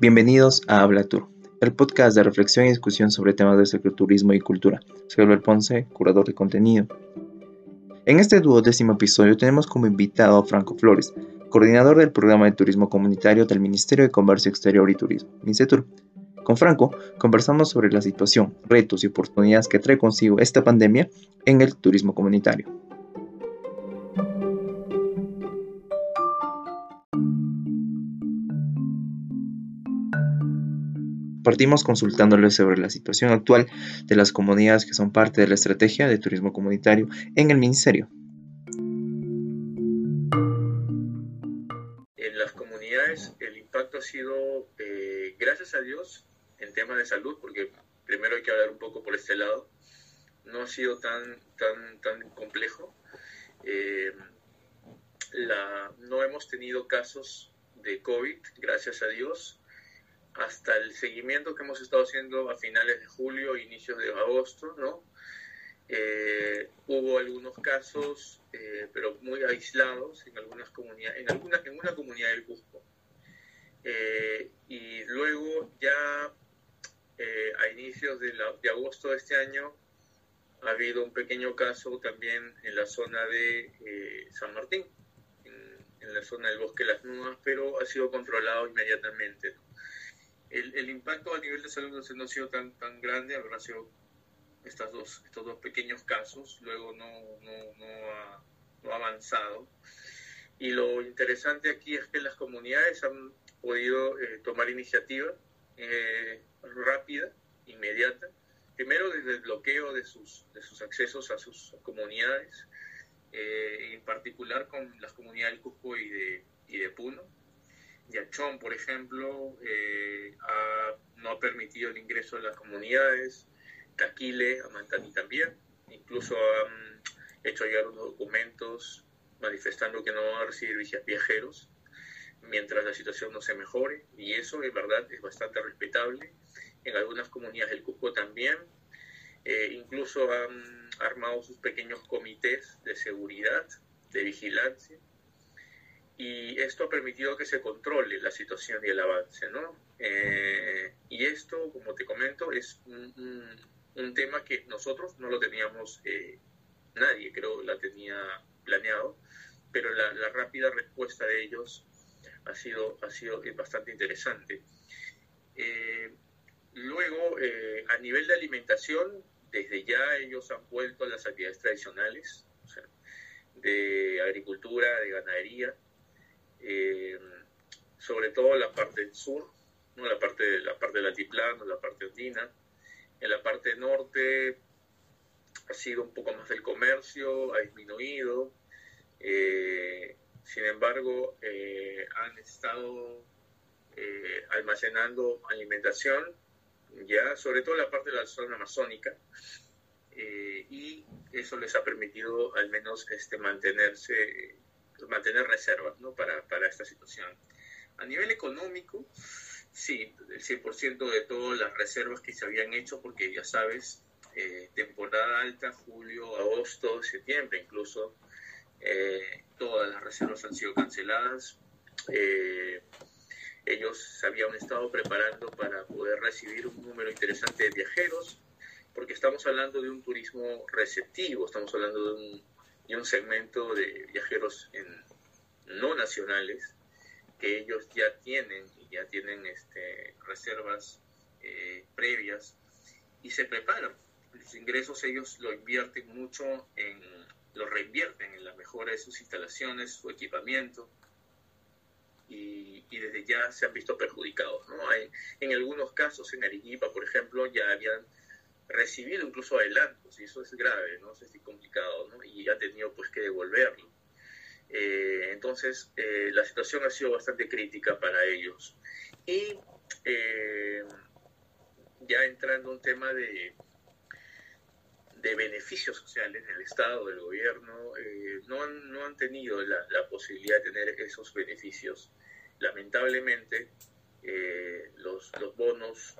Bienvenidos a Habla Tour, el podcast de reflexión y discusión sobre temas de secreturismo y cultura. Soy Albert Ponce, curador de contenido. En este duodécimo episodio tenemos como invitado a Franco Flores, coordinador del programa de turismo comunitario del Ministerio de Comercio Exterior y Turismo, MINCETUR. Con Franco conversamos sobre la situación, retos y oportunidades que trae consigo esta pandemia en el turismo comunitario. Partimos consultándole sobre la situación actual de las comunidades que son parte de la estrategia de turismo comunitario en el Ministerio. En las comunidades el impacto ha sido, eh, gracias a Dios, en temas de salud, porque primero hay que hablar un poco por este lado, no ha sido tan, tan, tan complejo. Eh, no hemos tenido casos de COVID, gracias a Dios hasta el seguimiento que hemos estado haciendo a finales de julio, inicios de agosto, ¿no? Eh, hubo algunos casos, eh, pero muy aislados en algunas comunidades, en alguna, en una comunidad del Cusco. Eh, y luego ya a inicios de, agosto de este año ha habido un pequeño caso también en la zona de San Martín, en, en, la zona del Bosque de las Nudas, pero ha sido controlado inmediatamente. ¿no? El, impacto a nivel de salud no ha sido tan, tan grande, habrá sido estas dos, estos dos pequeños casos, luego no, no, no, ha, avanzado. Y lo interesante aquí es que las comunidades han podido eh, tomar iniciativa eh, rápida, inmediata, primero desde el bloqueo de sus, de sus accesos a sus comunidades, eh, en particular con las comunidades del Cusco y de, y de Puno, Yachón, por ejemplo, eh, no ha permitido el ingreso de las comunidades, Taquile, Amantani también, incluso han hecho llegar unos documentos manifestando que no van a recibir viajeros mientras la situación no se mejore, y eso en verdad es bastante respetable. En algunas comunidades del Cusco también, eh, incluso han armado sus pequeños comités de seguridad, de vigilancia, y esto ha permitido que se controle la situación y el avance, ¿no? Eh, y esto, como te comento, es un, un, tema que nosotros no lo teníamos, eh, nadie creo la tenía planeado, pero la, la, rápida respuesta de ellos ha sido, ha sido bastante interesante. Eh, luego, a nivel de alimentación, desde ya ellos han vuelto a las actividades tradicionales, o sea, de agricultura, de ganadería, eh, sobre todo la parte del sur, ¿no? la, parte, la parte del altiplano, la parte andina. En la parte norte ha sido un poco más del comercio, ha disminuido. Eh, sin embargo, eh, han estado almacenando alimentación, ya sobre todo la parte de la zona amazónica, y eso les ha permitido al menos este, mantenerse mantener reservas ¿no? para, para esta situación. A nivel económico, sí, el 100% de todas las reservas que se habían hecho, porque ya sabes, eh, temporada alta, julio, agosto, septiembre incluso, eh, todas las reservas han sido canceladas. Eh, ellos se habían estado preparando para poder recibir un número interesante de viajeros, porque estamos hablando de un turismo receptivo, estamos hablando de un y un segmento de viajeros no nacionales que ellos ya tienen ya tienen este, reservas eh, previas y se preparan. Los ingresos ellos lo invierten mucho en, lo reinvierten en la mejora de sus instalaciones, su equipamiento y, y desde ya se han visto perjudicados. ¿no? Hay, en algunos casos, en Arequipa, por ejemplo, ya habían recibido incluso adelantos, y eso es grave, ¿no? es complicado, ¿no? Y ha tenido pues que devolverlo. Eh, entonces, eh, la situación ha sido bastante crítica para ellos. Y eh, ya entrando en un tema de, de beneficios sociales del Estado, del gobierno, no, han, no han tenido la, la, posibilidad de tener esos beneficios. Lamentablemente, los, los bonos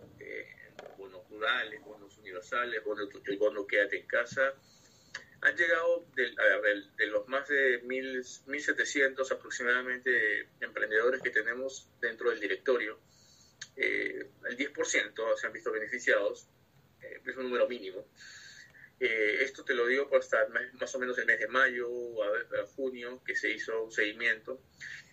bonos rurales, bonos universales, bonos, el bono quédate en casa, han llegado de, de los más de 1.700 aproximadamente emprendedores que tenemos dentro del directorio, eh, el 10% se han visto beneficiados, eh, es un número mínimo. Eh, esto te lo digo hasta más o menos el mes de mayo o a, junio que se hizo un seguimiento.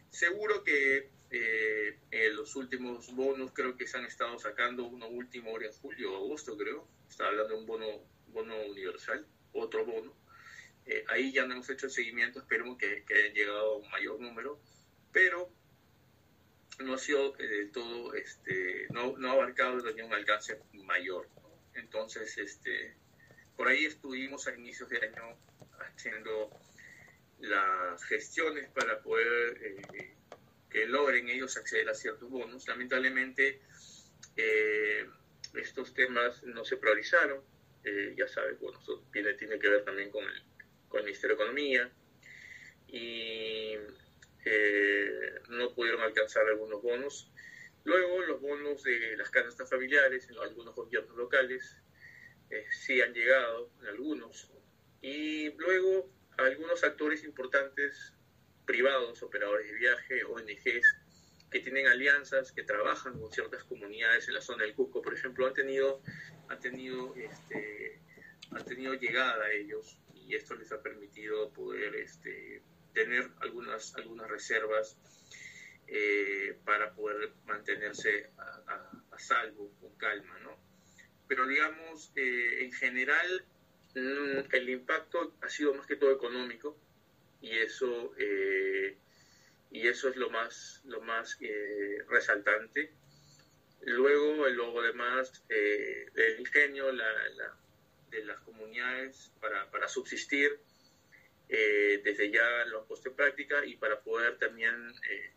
Seguro que en los últimos bonos creo que se han estado sacando uno último ahora en julio o agosto creo. Está hablando de un bono, bono universal, otro bono. ahí ya no hemos hecho el seguimiento, esperemos que, que hayan llegado a un mayor número, pero no ha sido eh, del todo, este, no, no ha abarcado un alcance mayor. Entonces, este, por ahí estuvimos a inicios de año haciendo las gestiones para poder eh, logren ellos acceder a ciertos bonos. Lamentablemente, eh, estos temas no se priorizaron. ya sabes, bueno, eso tiene, que ver también con el, con el Ministerio de Economía. Y eh, no pudieron alcanzar algunos bonos. Luego los bonos de las canastas familiares en algunos gobiernos locales eh, sí han llegado, en algunos. Y luego algunos actores importantes privados, operadores de viaje, ONGs, que tienen alianzas, que trabajan con ciertas comunidades en la zona del Cusco, por ejemplo, han tenido, han tenido, este, han tenido llegada a ellos y esto les ha permitido poder este, tener algunas, algunas reservas eh, para poder mantenerse a, salvo, con calma, ¿no? Pero digamos, eh, en general, mm, el impacto ha sido más que todo económico y eso, eh, y eso es lo más, lo más resaltante. Luego, lo demás, el ingenio la, de las comunidades para, para subsistir, eh, desde ya lo han puesto en práctica y para poder también eh,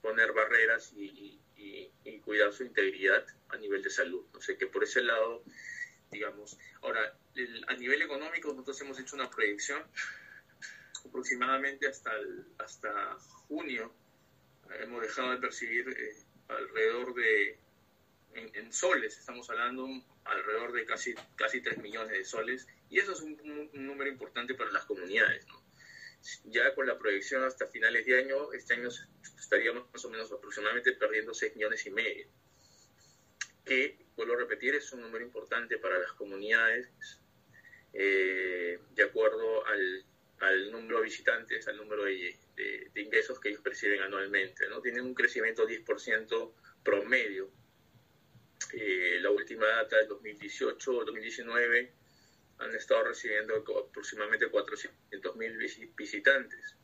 poner barreras y, cuidar su integridad a nivel de salud. No sé, que por ese lado, digamos, ahora, a nivel económico nosotros hemos hecho una proyección aproximadamente hasta, hasta junio, hemos dejado de percibir eh, alrededor de, en, soles, estamos hablando alrededor de casi, casi 3 millones de soles y eso es un, número importante para las comunidades. Ya con la proyección hasta finales de año, este año estaríamos más o menos aproximadamente perdiendo 6 millones y medio. Que, vuelvo a repetir, es un número importante para las comunidades, eh, de acuerdo al, al, número de visitantes, al número de, ingresos que ellos perciben anualmente. ¿no? Tienen un crecimiento 10% promedio. Eh, la última data del 2018-2019 han estado recibiendo aproximadamente 400 mil visitantes,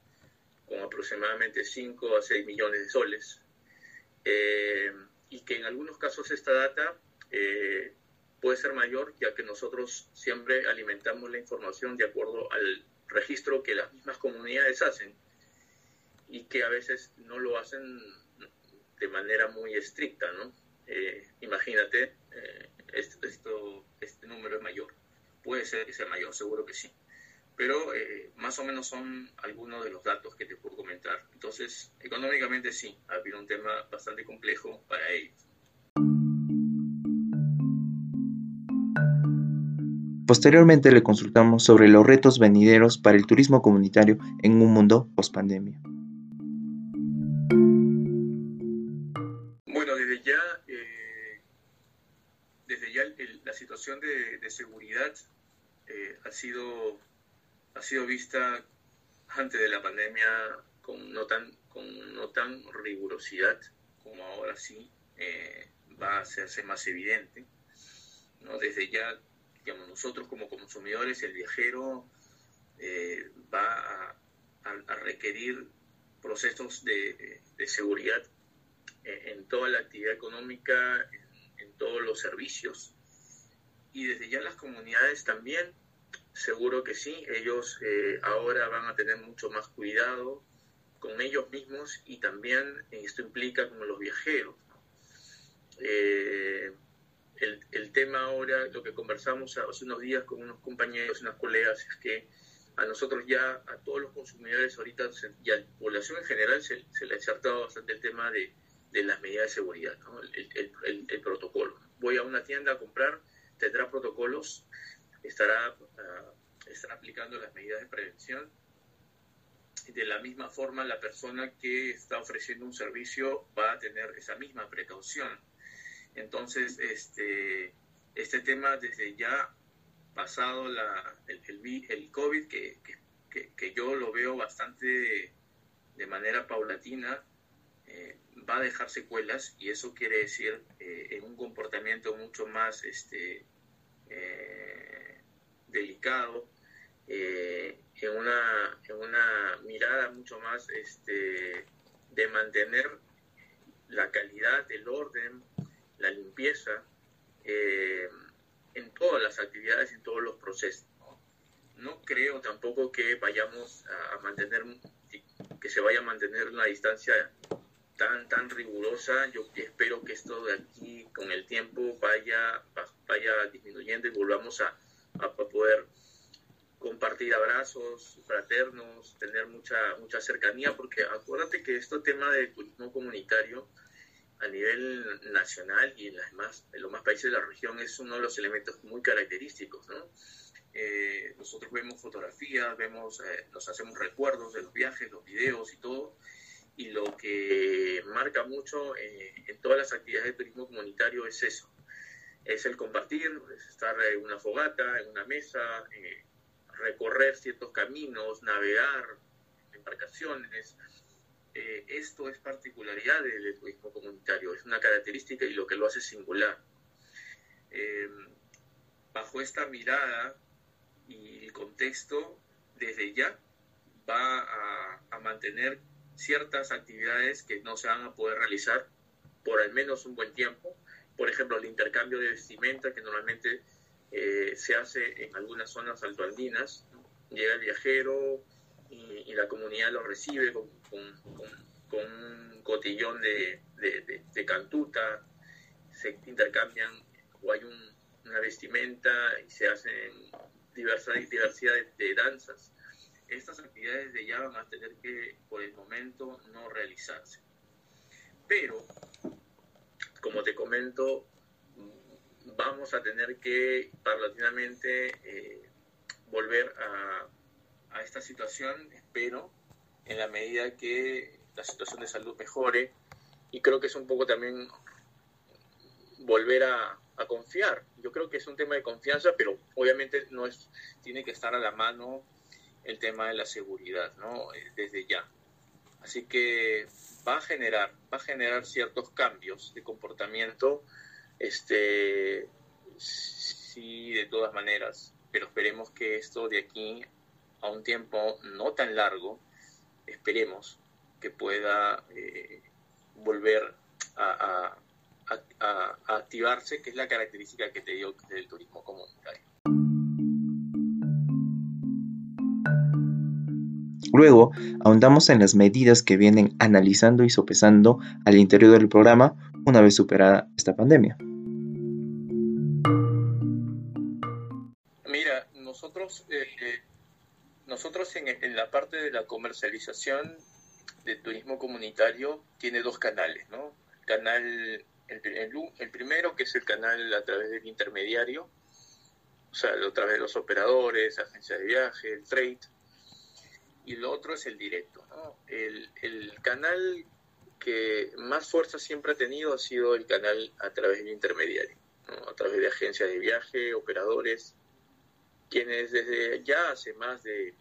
con aproximadamente 5 a 6 millones de soles, eh, y que en algunos casos esta data eh, puede ser mayor, ya que nosotros siempre alimentamos la información de acuerdo al registro que las mismas comunidades hacen, y que a veces no lo hacen de manera muy estricta, ¿no? Eh, imagínate, esto, este número es mayor puede ser que sea mayor, seguro que sí. Pero eh, más o menos son algunos de los datos que te puedo comentar. Entonces, económicamente sí, ha habido un tema bastante complejo para ellos. Posteriormente le consultamos sobre los retos venideros para el turismo comunitario en un mundo post pandemia. Bueno, desde ya, eh, desde ya la situación de, de seguridad eh, ha, sido, ha sido vista antes de la pandemia con no tan, con no tan rigurosidad como ahora sí eh, va a hacerse más evidente. ¿no? Desde ya, nosotros como consumidores, el viajero eh, va a, requerir procesos de, seguridad en, toda la actividad económica, en todos los servicios y desde ya las comunidades también, seguro que sí, ellos eh, ahora van a tener mucho más cuidado con ellos mismos y también esto implica con los viajeros. Eh, el, tema ahora, lo que conversamos hace unos días con unos compañeros unas colegas, es que a nosotros ya, a todos los consumidores ahorita y a la población en general se, le ha acertado bastante el tema de, las medidas de seguridad, el, protocolo. Voy a una tienda a comprar, tendrá protocolos, estará, ah, estará aplicando las medidas de prevención. De la misma forma, la persona que está ofreciendo un servicio va a tener esa misma precaución. Entonces, este, este tema desde ya pasado la, el, el, COVID, que, que, que, yo lo veo bastante de manera paulatina, eh, va a dejar secuelas y eso quiere decir eh, en un comportamiento mucho más este, eh, delicado, en, una, en una mirada mucho más este, de mantener la calidad, el orden, la limpieza en todas las actividades, en todos los procesos. No creo tampoco que vayamos a mantener, que se vaya a mantener una distancia tan, tan rigurosa. Yo espero que esto de aquí con el tiempo vaya, vaya disminuyendo y volvamos a, a poder compartir abrazos fraternos, tener mucha, mucha cercanía, porque acuérdate que este tema de turismo comunitario a nivel nacional y en, las más, en los más países de la región es uno de los elementos muy característicos, ¿no? Eh, nosotros vemos fotografías, vemos, eh, nos hacemos recuerdos de los viajes, los videos y todo, y lo que marca mucho eh, en todas las actividades de turismo comunitario es eso, es el compartir, es estar en una fogata, en una mesa, eh, recorrer ciertos caminos, navegar, embarcaciones. Eh, esto es particularidad del, turismo comunitario, es una característica y lo que lo hace singular. bajo esta mirada y el contexto, desde ya va a, a mantener ciertas actividades que no se van a poder realizar por al menos un buen tiempo. Por ejemplo, el intercambio de vestimenta que normalmente eh, se hace en algunas zonas altoandinas. Llega el viajero y, la comunidad lo recibe con, un cotillón de, cantuta, se intercambian o hay una vestimenta y se hacen diversa, diversidad de danzas estas actividades de ya van a tener que, por el momento, no realizarse. Pero, como te comento, vamos a tener que paulatinamente eh, volver a, a esta situación, espero, en la medida que la situación de salud mejore. Y creo que es un poco también volver a, a, confiar. Yo creo que es un tema de confianza, pero obviamente no es, tiene que estar a la mano el tema de la seguridad, ¿no? Eh, desde ya. Así que va a generar, va a generar ciertos cambios de comportamiento, este, sí, de todas maneras, pero esperemos que esto de aquí a un tiempo no tan largo, esperemos que pueda eh, volver a, a, activarse, que es la característica que te dio del turismo comunitario. Luego, ahondamos en las medidas que vienen analizando y sopesando al interior del programa una vez superada esta pandemia. Mira, nosotros, eh, eh, nosotros en, la parte de la comercialización de turismo comunitario tiene dos canales, ¿no? canal, el, primero que es el canal a través del intermediario, o sea, a través de los operadores, agencias de viaje, el trade, y lo otro es el directo. El, canal que más fuerza siempre ha tenido ha sido el canal a través del intermediario, a través de agencias de viaje, operadores, quienes desde ya hace más de,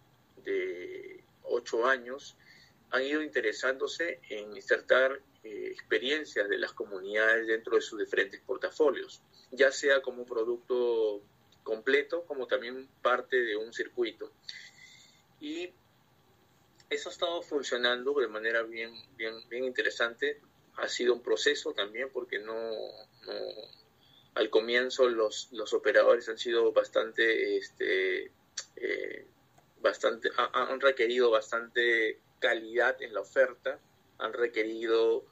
ocho años han ido interesándose en insertar eh, experiencias de las comunidades dentro de sus diferentes portafolios, ya sea como producto completo como también parte de un circuito. Y eso ha estado funcionando de manera bien, bien, bien interesante. Ha sido un proceso también porque no, al comienzo los, los operadores han sido bastante, este, eh, bastante, han requerido bastante calidad en la oferta, han requerido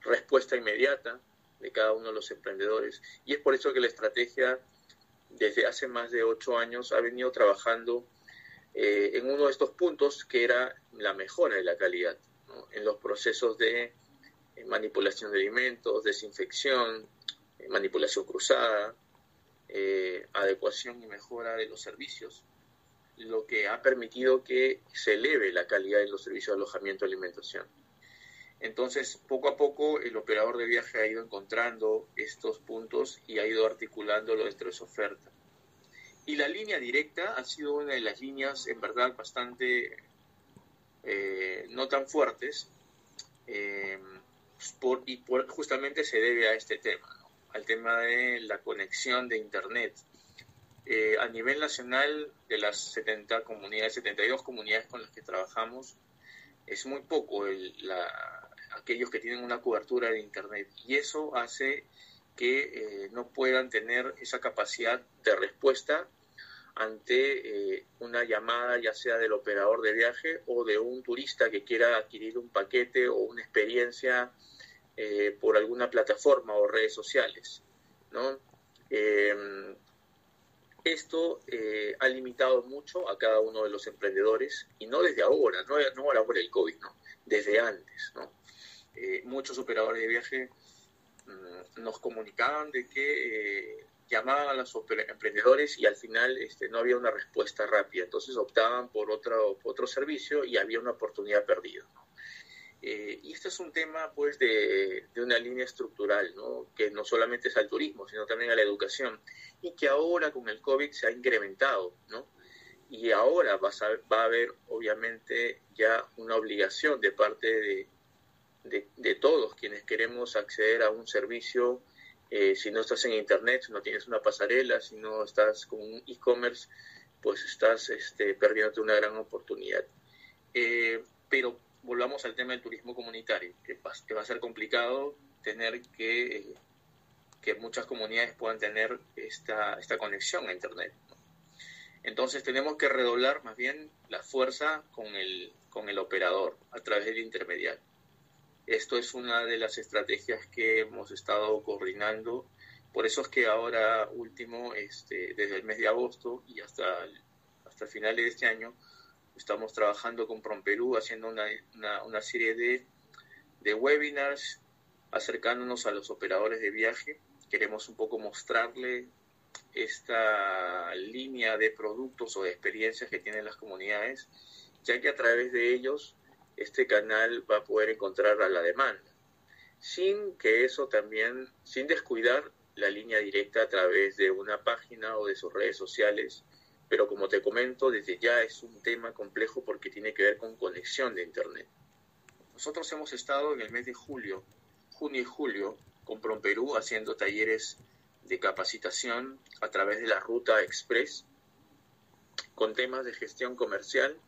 respuesta inmediata de cada uno de los emprendedores. Y es por eso que la estrategia desde hace más de ocho años ha venido trabajando eh, en uno de estos puntos que era la mejora de la calidad, en los procesos de eh, manipulación de alimentos, desinfección, eh, manipulación cruzada, adecuación y mejora de los servicios, lo que ha permitido que se eleve la calidad de los servicios de alojamiento y alimentación. Entonces, poco a poco, el operador de viaje ha ido encontrando estos puntos y ha ido articulándolo dentro de su oferta. Y la línea directa ha sido una de las líneas, en verdad, bastante eh, no tan fuertes, eh, y justamente se debe a este tema, al tema de la conexión de Internet. Eh, a nivel nacional, de las 70 comunidades, 72 comunidades con las que trabajamos, es muy poco aquellos que tienen una cobertura de Internet. Y eso hace que no puedan tener esa capacidad de respuesta ante eh, una llamada ya sea del operador de viaje o de un turista que quiera adquirir un paquete o una experiencia eh, por alguna plataforma o redes sociales. ¿no? Esto eh, ha limitado mucho a cada uno de los emprendedores y no desde ahora, no, no ahora por el COVID, ¿no? desde antes. ¿no? muchos operadores de viaje mm, nos comunicaban de que llamaban a los emprendedores y al final este, no había una respuesta rápida, entonces optaban por otro, otro servicio y había una oportunidad perdida. Eh, y este es un tema pues de, de, una línea estructural, ¿no? que no solamente es al turismo, sino también a la educación, y que ahora con el COVID se ha incrementado, ¿no? y ahora va a, va a haber obviamente ya una obligación de parte de, de, de todos quienes queremos acceder a un servicio eh, si no estás en internet, si no tienes una pasarela, si no estás con un e-commerce, pues estás este, perdiéndote una gran oportunidad. Eh, pero volvamos al tema del turismo comunitario, que va, va a ser complicado tener que, que muchas comunidades puedan tener esta, esta conexión a internet. Entonces tenemos que redoblar más bien la fuerza con el, con el operador a través del intermediario. Esto es una de las estrategias que hemos estado coordinando. Por eso es que ahora último, este, desde el mes de agosto y hasta, hasta finales de este año, estamos trabajando con PromPerú haciendo una, una, serie de, de webinars acercándonos a los operadores de viaje. Queremos un poco mostrarle esta línea de productos o de experiencias que tienen las comunidades, ya que a través de ellos este canal va a poder encontrar a la demanda, sin que eso también, sin descuidar la línea directa a través de una página o de sus redes sociales, pero como te comento, desde ya es un tema complejo porque tiene que ver con conexión de Internet. Nosotros hemos estado en el mes de julio, junio y julio, con PromPerú haciendo talleres de capacitación a través de la ruta express con temas de gestión comercial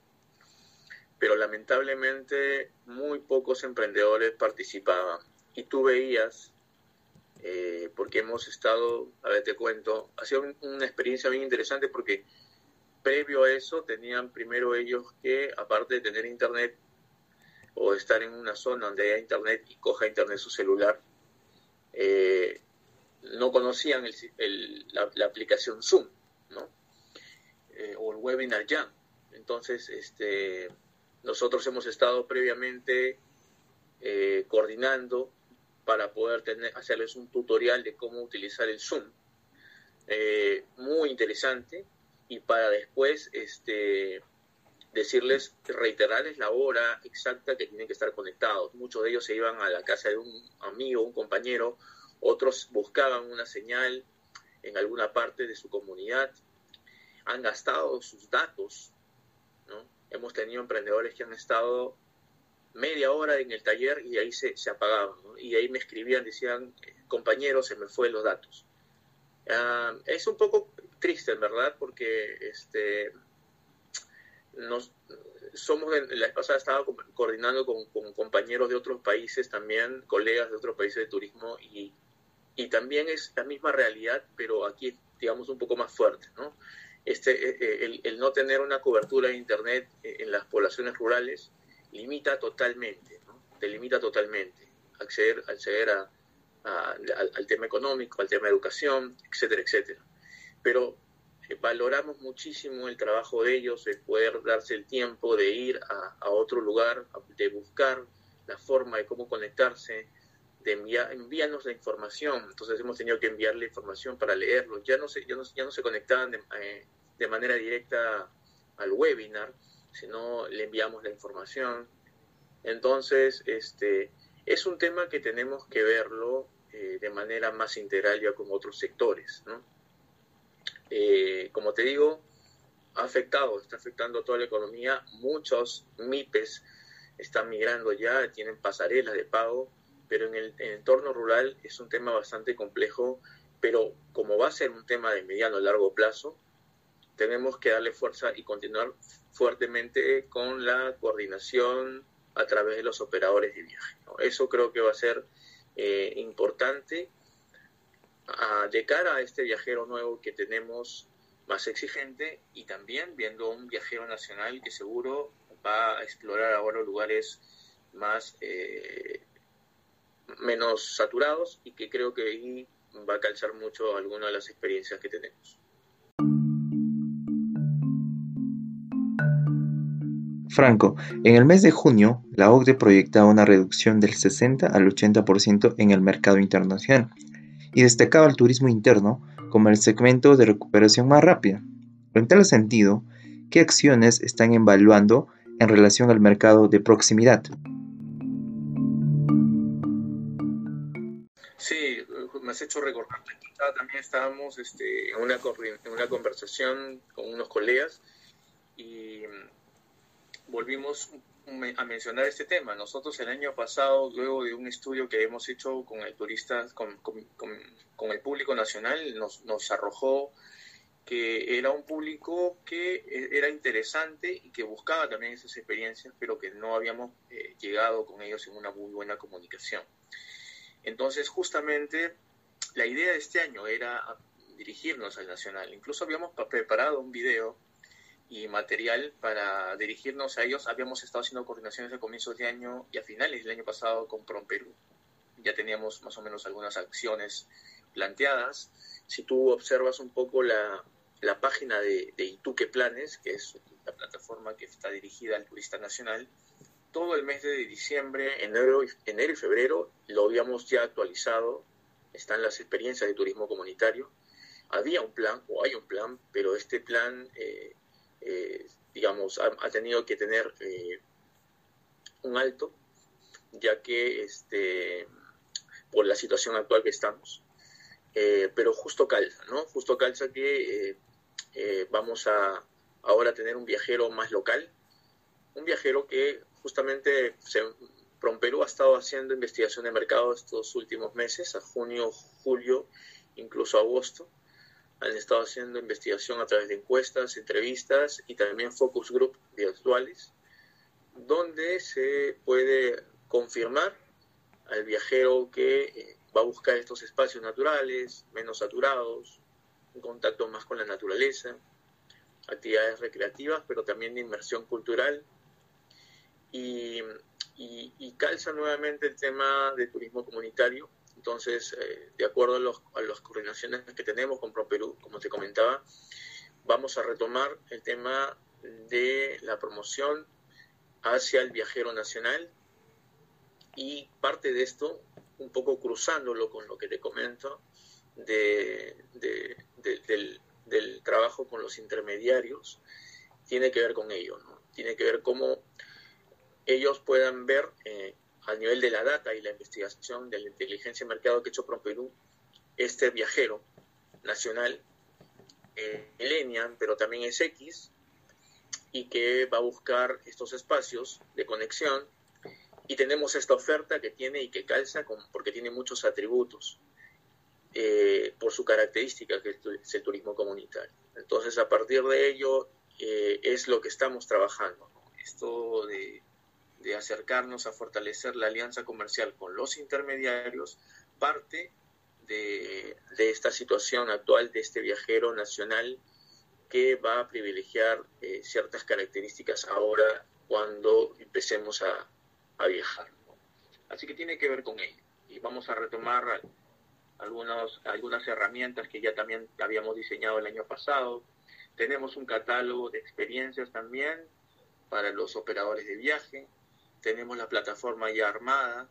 pero lamentablemente muy pocos emprendedores participaban. Y tú veías, eh, porque hemos estado, a ver, te cuento, ha sido una experiencia bien interesante porque previo a eso tenían primero ellos que, aparte de tener internet o estar en una zona donde haya internet y coja internet su celular, eh, no conocían la, aplicación Zoom, ¿no? Eh, o el Webinar Jam. Entonces, este, nosotros hemos estado previamente eh, coordinando para poder tener, hacerles un tutorial de cómo utilizar el Zoom. Muy interesante y para después este, decirles, reiterarles la hora exacta que tienen que estar conectados. Muchos de ellos se iban a la casa de un amigo, un compañero, otros buscaban una señal en alguna parte de su comunidad, han gastado sus datos, ¿no? hemos tenido emprendedores que han estado media hora en el taller y ahí se, se apagaban, y ahí me escribían, decían, compañeros, se me fue los datos. Ah, es un poco triste, en verdad, porque este, nos, somos, la vez pasada estaba coordinando con, compañeros de otros países también, colegas de otros países de turismo, y, y también es la misma realidad, pero aquí, digamos, un poco más fuerte, ¿no? este, eh, eh, el, no tener una cobertura de Internet eh, en las poblaciones rurales limita totalmente, ¿no? te limita totalmente acceder, acceder a, al, tema económico, al tema de educación, etcétera, etcétera. Pero valoramos muchísimo el trabajo de ellos, el poder darse el tiempo de ir a, a otro lugar, de buscar la forma de cómo conectarse, de enviar, envíanos la información. Entonces hemos tenido que enviarle información para leerlo. Ya no se, ya no, no se conectaban de, de manera directa al webinar, sino le enviamos la información. Entonces, este, es un tema que tenemos que verlo eh, de manera más integral ya con otros sectores. Eh, como te digo, ha afectado, está afectando a toda la economía. Muchos MIPES están migrando ya, tienen pasarelas de pago, pero en el, entorno rural es un tema bastante complejo, pero como va a ser un tema de mediano a largo plazo, tenemos que darle fuerza y continuar fuertemente con la coordinación a través de los operadores de viaje. Eso creo que va a ser eh, importante de cara a este viajero nuevo que tenemos más exigente y también viendo un viajero nacional que seguro va a explorar ahora lugares más eh, menos saturados y que creo que ahí va a calzar mucho alguna de las experiencias que tenemos. Franco, en el mes de junio, la OCDE proyectaba una reducción del 60 al 80% en el mercado internacional y destacaba el turismo interno como el segmento de recuperación más rápida. En tal sentido, ¿qué acciones están evaluando en relación al mercado de proximidad? Sí, me has hecho recordar. También estábamos este, en, una, en una conversación con unos colegas y volvimos a mencionar este tema. Nosotros el año pasado, luego de un estudio que hemos hecho con el turista, con, con, el público nacional, nos, nos, arrojó que era un público que e, era interesante y que buscaba también esas experiencias, pero que no habíamos eh, llegado con ellos en una muy buena comunicación. Entonces, justamente, la idea de este año era dirigirnos al nacional. Incluso habíamos preparado un video y material para dirigirnos a ellos. Habíamos estado haciendo coordinaciones a comienzos de año y a finales del año pasado con Prom Perú. Ya teníamos más o menos algunas acciones planteadas. Si tú observas un poco la, la página de, de Ituque Planes, que es la plataforma que está dirigida al turista nacional, todo el mes de diciembre, enero, enero y febrero lo habíamos ya actualizado. Están las experiencias de turismo comunitario. Había un plan, o hay un plan, pero este plan eh, eh, digamos, ha, tenido que tener eh, un alto, ya que este, por la situación actual que estamos. Eh, pero justo calza, ¿no? Justo calza que vamos a ahora tener un viajero más local, un viajero que justamente se, Perú ha estado haciendo investigación de mercado estos últimos meses, a junio, julio, incluso agosto, han estado haciendo investigación a través de encuestas, entrevistas y también focus group virtuales, donde se puede confirmar al viajero que eh, va a buscar estos espacios naturales, menos saturados, un contacto más con la naturaleza, actividades recreativas, pero también de inmersión cultural. Y, y calza nuevamente el tema de turismo comunitario, entonces, eh, de acuerdo a, las coordinaciones que tenemos con ProPerú, como te comentaba, vamos a retomar el tema de la promoción hacia el viajero nacional y parte de esto, un poco cruzándolo con lo que te comento, del, trabajo con los intermediarios, tiene que ver con ello, ¿no? tiene que ver cómo ellos puedan ver eh, al nivel de la data y la investigación de la inteligencia de mercado que ha hecho ProPerú, este viajero nacional, eh, millennial, pero también es X, y que va a buscar estos espacios de conexión. Y tenemos esta oferta que tiene y que calza con, porque tiene muchos atributos eh, por su característica, que es el turismo comunitario. Entonces, a partir de ello, eh, es lo que estamos trabajando. Esto de de acercarnos a fortalecer la alianza comercial con los intermediarios, parte de, esta situación actual de este viajero nacional que va a privilegiar eh, ciertas características ahora cuando empecemos a, viajar. Así que tiene que ver con ello. Y vamos a retomar algunos, algunas herramientas que ya también habíamos diseñado el año pasado. Tenemos un catálogo de experiencias también para los operadores de viaje tenemos la plataforma ya armada,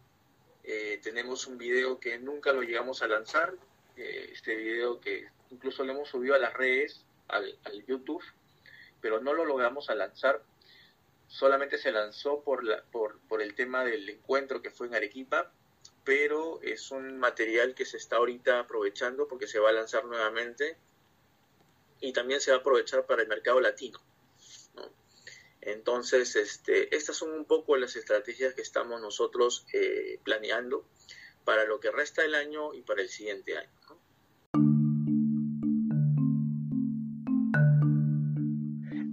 eh, tenemos un video que nunca lo llegamos a lanzar, eh, este video que incluso lo hemos subido a las redes, al, YouTube, pero no lo logramos a lanzar solamente se lanzó por, la, por, por el tema del encuentro que fue en Arequipa, pero es un material que se está ahorita aprovechando porque se va a lanzar nuevamente y también se va a aprovechar para el mercado latino. Entonces, este, estas son un poco las estrategias que estamos nosotros eh, planeando para lo que resta del año y para el siguiente año.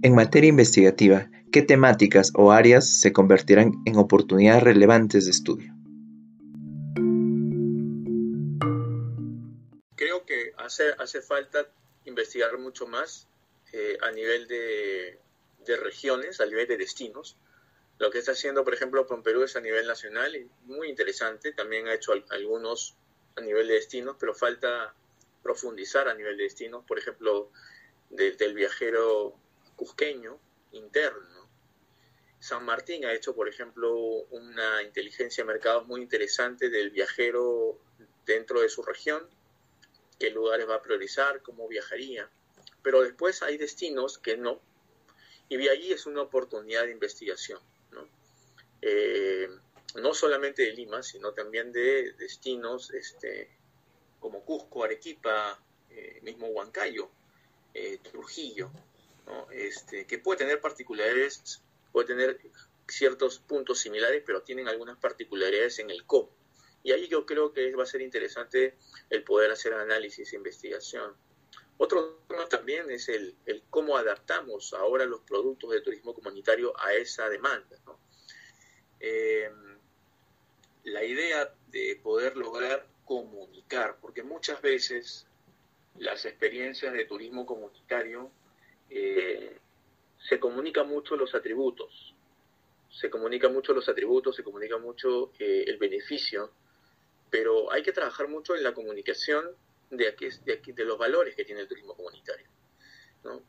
En materia investigativa, ¿qué temáticas o áreas se convertirán en oportunidades relevantes de estudio? Creo que hace, hace falta investigar mucho más eh, a nivel de, regiones, a nivel de destinos. Lo que está haciendo, por ejemplo, con Perú es a nivel nacional muy interesante. También ha hecho algunos a nivel de destinos, pero falta profundizar a nivel de destinos. Por ejemplo, del viajero cusqueño interno. San Martín ha hecho, por ejemplo, una inteligencia de mercados muy interesante del viajero dentro de su región qué lugares va a priorizar, cómo viajaría. Pero después hay destinos que no. Y allí es una oportunidad de investigación. ¿no? Eh, no solamente de Lima, sino también de destinos este, como Cusco, Arequipa, eh, mismo Huancayo, eh, Trujillo, ¿no? este, que puede tener particularidades, puede tener ciertos puntos similares, pero tienen algunas particularidades en el cómo. Y ahí yo creo que va a ser interesante el poder hacer análisis e investigación. Otro tema también es el, cómo adaptamos ahora los productos de turismo comunitario a esa demanda. Eh, la idea de poder lograr comunicar, porque muchas veces las experiencias de turismo comunitario eh, se comunica mucho los atributos, se comunica mucho los atributos, se comunica mucho eh, el beneficio, pero hay que trabajar mucho en la comunicación de, aquí, de, aquí, de los valores que tiene el turismo comunitario, ¿no?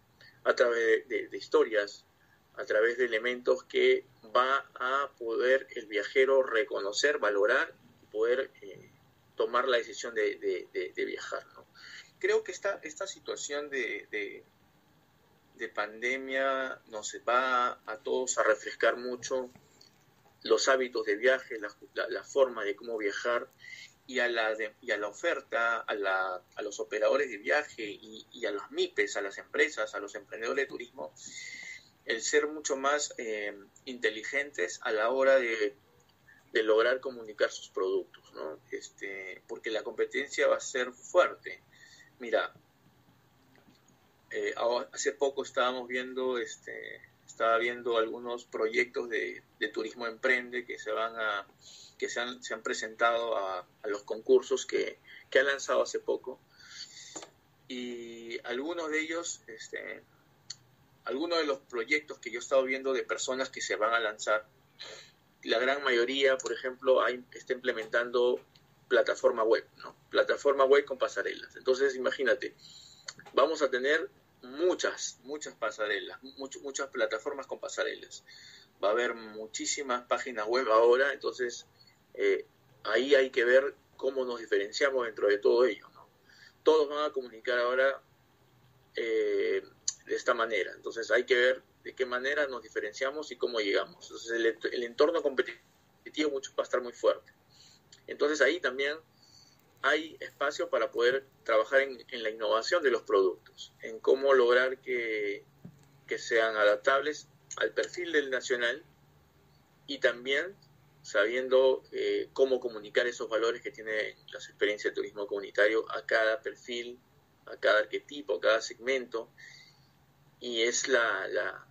a través de, historias, a través de elementos que va a poder el viajero reconocer, valorar y poder eh, tomar la decisión de, viajar. ¿no? Creo que esta, esta situación de, de pandemia nos va a todos a refrescar mucho los hábitos de viaje, la, forma de cómo viajar y a la, y a la oferta, a, la, a, los operadores de viaje y, a los MIPES, a las empresas, a los emprendedores de turismo, el ser mucho más eh, inteligentes a la hora de, de, lograr comunicar sus productos, ¿no? este, porque la competencia va a ser fuerte. Mira, eh, hace poco estábamos viendo este, estaba viendo algunos proyectos de, turismo emprende que se van a que se han, se han presentado a, los concursos que, que ha lanzado hace poco. Y algunos de ellos este, algunos de los proyectos que yo he estado viendo de personas que se van a lanzar la gran mayoría por ejemplo hay, está implementando plataforma web no plataforma web con pasarelas. Entonces imagínate vamos a tener muchas, muchas pasarelas, muchas plataformas con pasarelas. Va a haber muchísimas páginas web ahora, entonces eh, ahí hay que ver cómo nos diferenciamos dentro de todo ello. ¿no? Todos van a comunicar ahora eh, de esta manera, entonces hay que ver de qué manera nos diferenciamos y cómo llegamos. Entonces el, entorno competitivo mucho, va a estar muy fuerte. Entonces ahí también hay espacio para poder trabajar en, la innovación de los productos, en cómo lograr que, sean adaptables al perfil del nacional y también sabiendo eh, cómo comunicar esos valores que tiene las experiencias de turismo comunitario a cada perfil, a cada arquetipo, a cada segmento. Y es la, la,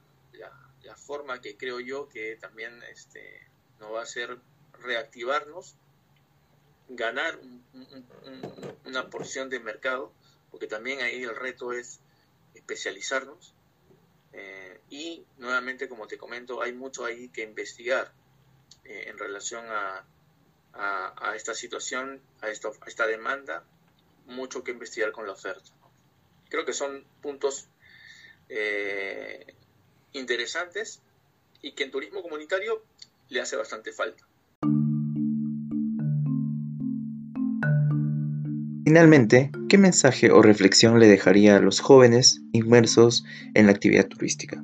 la, forma que creo yo que también este, nos va a hacer reactivarnos ganar una porción de mercado, porque también ahí el reto es especializarnos. Eh, y nuevamente, como te comento, hay mucho ahí que investigar eh, en relación a, a, esta situación, a, esta demanda, mucho que investigar con la oferta. Creo que son puntos eh, interesantes y que en turismo comunitario le hace bastante falta. Finalmente, ¿qué mensaje o reflexión le dejaría a los jóvenes inmersos en la actividad turística?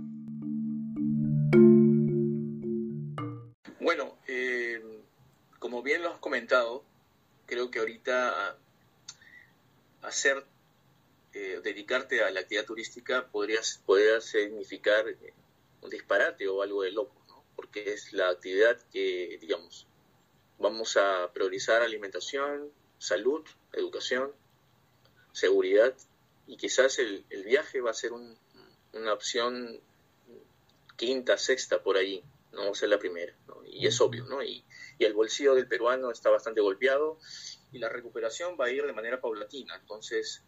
A la actividad turística podría, podría significar eh, un disparate o algo de loco, ¿no? porque es la actividad que, digamos, vamos a priorizar alimentación, salud, educación, seguridad y quizás el, viaje va a ser una opción quinta, sexta por ahí, no va a ser la primera, y es obvio, ¿no? Y, y el bolsillo del peruano está bastante golpeado y la recuperación va a ir de manera paulatina. Entonces,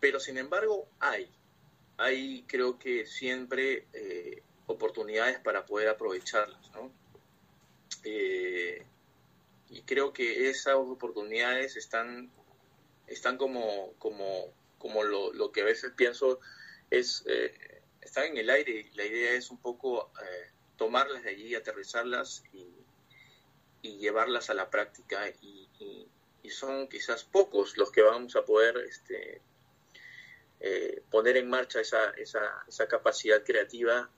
pero sin embargo hay, hay creo que siempre eh, oportunidades para poder aprovecharlas, ¿no? Eh, y creo que esas oportunidades están, están como, como, como lo, lo que a veces pienso es, eh, están en el aire. Y la idea es un poco tomarlas de allí, aterrizarlas y, y llevarlas a la práctica. Y, son quizás pocos los que vamos a poder este, eh, poner en marcha esa, esa, esa, capacidad creativa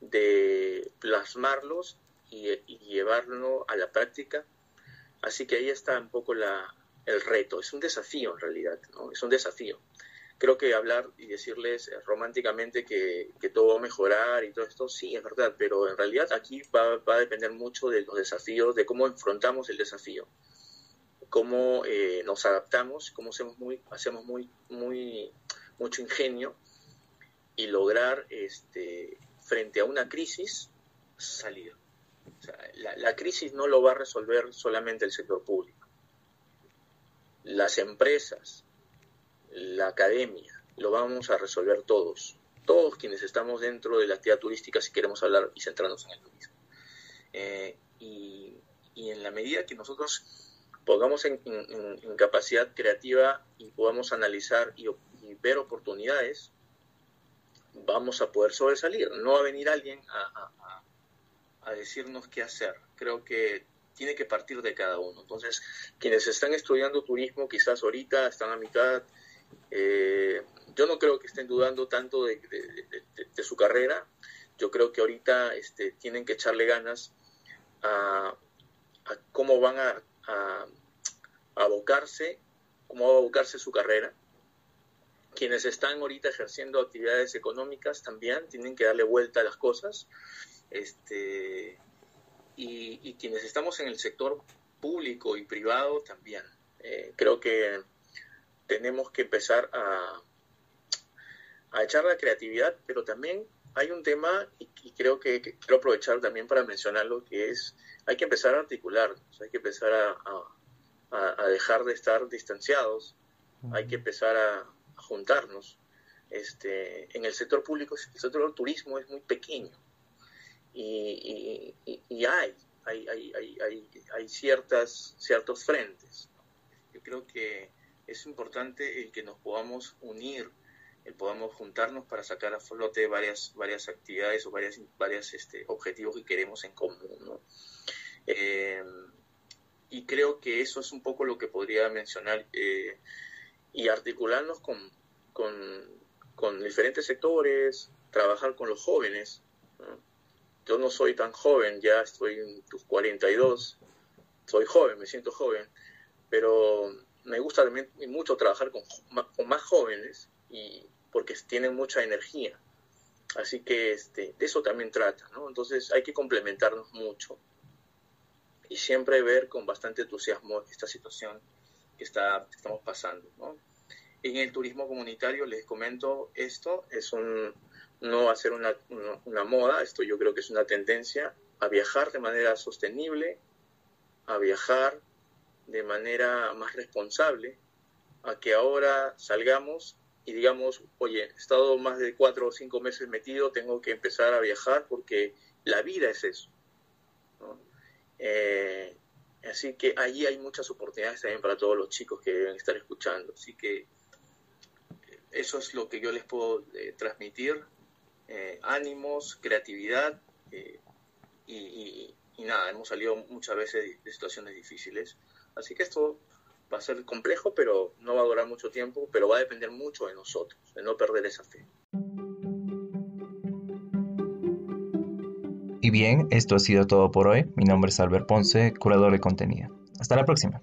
de plasmarlos y, llevarlo a la práctica. Así que ahí está un poco la, el reto. Es un desafío en realidad, ¿no? Es un desafío creo que hablar y decirles eh, románticamente que, todo va a mejorar y todo esto, sí, es verdad, pero en realidad aquí va, a depender mucho de los desafíos, de cómo enfrentamos el desafío, cómo eh, nos adaptamos, cómo hacemos muy, hacemos muy, muy, mucho ingenio y lograr este, frente a una crisis salir. la, la crisis no lo va a resolver solamente el sector público. Las empresas, la academia, lo vamos a resolver todos, todos quienes estamos dentro de la actividad turística si queremos hablar y centrarnos en el turismo. Eh, y, en la medida que nosotros pongamos en, capacidad creativa y podamos analizar y, ver oportunidades, vamos a poder sobresalir. No va a venir alguien a, a decirnos qué hacer. Creo que tiene que partir de cada uno. Entonces, quienes están estudiando turismo, quizás ahorita están a mitad, eh, yo no creo que estén dudando tanto de, su carrera. Yo creo que ahorita este, tienen que echarle ganas a, cómo van a, abocarse, cómo va a abocarse su carrera. Quienes están ahorita ejerciendo actividades económicas también tienen que darle vuelta a las cosas. Este, y, quienes estamos en el sector público y privado también. Eh, creo que tenemos que empezar a, a echar la creatividad, pero también hay un tema, y, creo que, quiero aprovechar también para mencionarlo, que es, hay que empezar a articular, hay que empezar a, a, dejar de estar distanciados, hay que empezar a, juntarnos. Este, en el sector público, el sector del turismo es muy pequeño y, y, hay, hay, hay, hay, hay, ciertas, ciertos frentes. Yo creo que es importante el que nos podamos unir, el podamos juntarnos para sacar a flote varias, varias actividades o varias, varias este, objetivos que queremos en común. Eh, y creo que eso es un poco lo que podría mencionar eh, y articularnos con, con, diferentes sectores, trabajar con los jóvenes. Yo no soy tan joven, ya estoy en tus 42, soy joven, me siento joven, pero me gusta también mucho trabajar con, con más jóvenes y porque tienen mucha energía. Así que este, de eso también trata, ¿no? Entonces hay que complementarnos mucho y siempre ver con bastante entusiasmo esta situación que, está, estamos pasando, ¿no? En el turismo comunitario les comento esto, es un, no va a ser una, una moda, esto yo creo que es una tendencia a viajar de manera sostenible, a viajar de manera más responsable a que ahora salgamos y digamos, oye, he estado más de cuatro o cinco meses metido, tengo que empezar a viajar porque la vida es eso. Eh, así que allí hay muchas oportunidades también para todos los chicos que deben estar escuchando. Así que eh, eso es lo que yo les puedo eh, transmitir. ánimos, creatividad y, nada, hemos salido muchas veces de situaciones difíciles Así que esto va a ser complejo, pero no va a durar mucho tiempo, pero va a depender mucho de nosotros, de no perder esa fe. Y bien, esto ha sido todo por hoy. Mi nombre es Albert Ponce, curador de contenido. Hasta la próxima.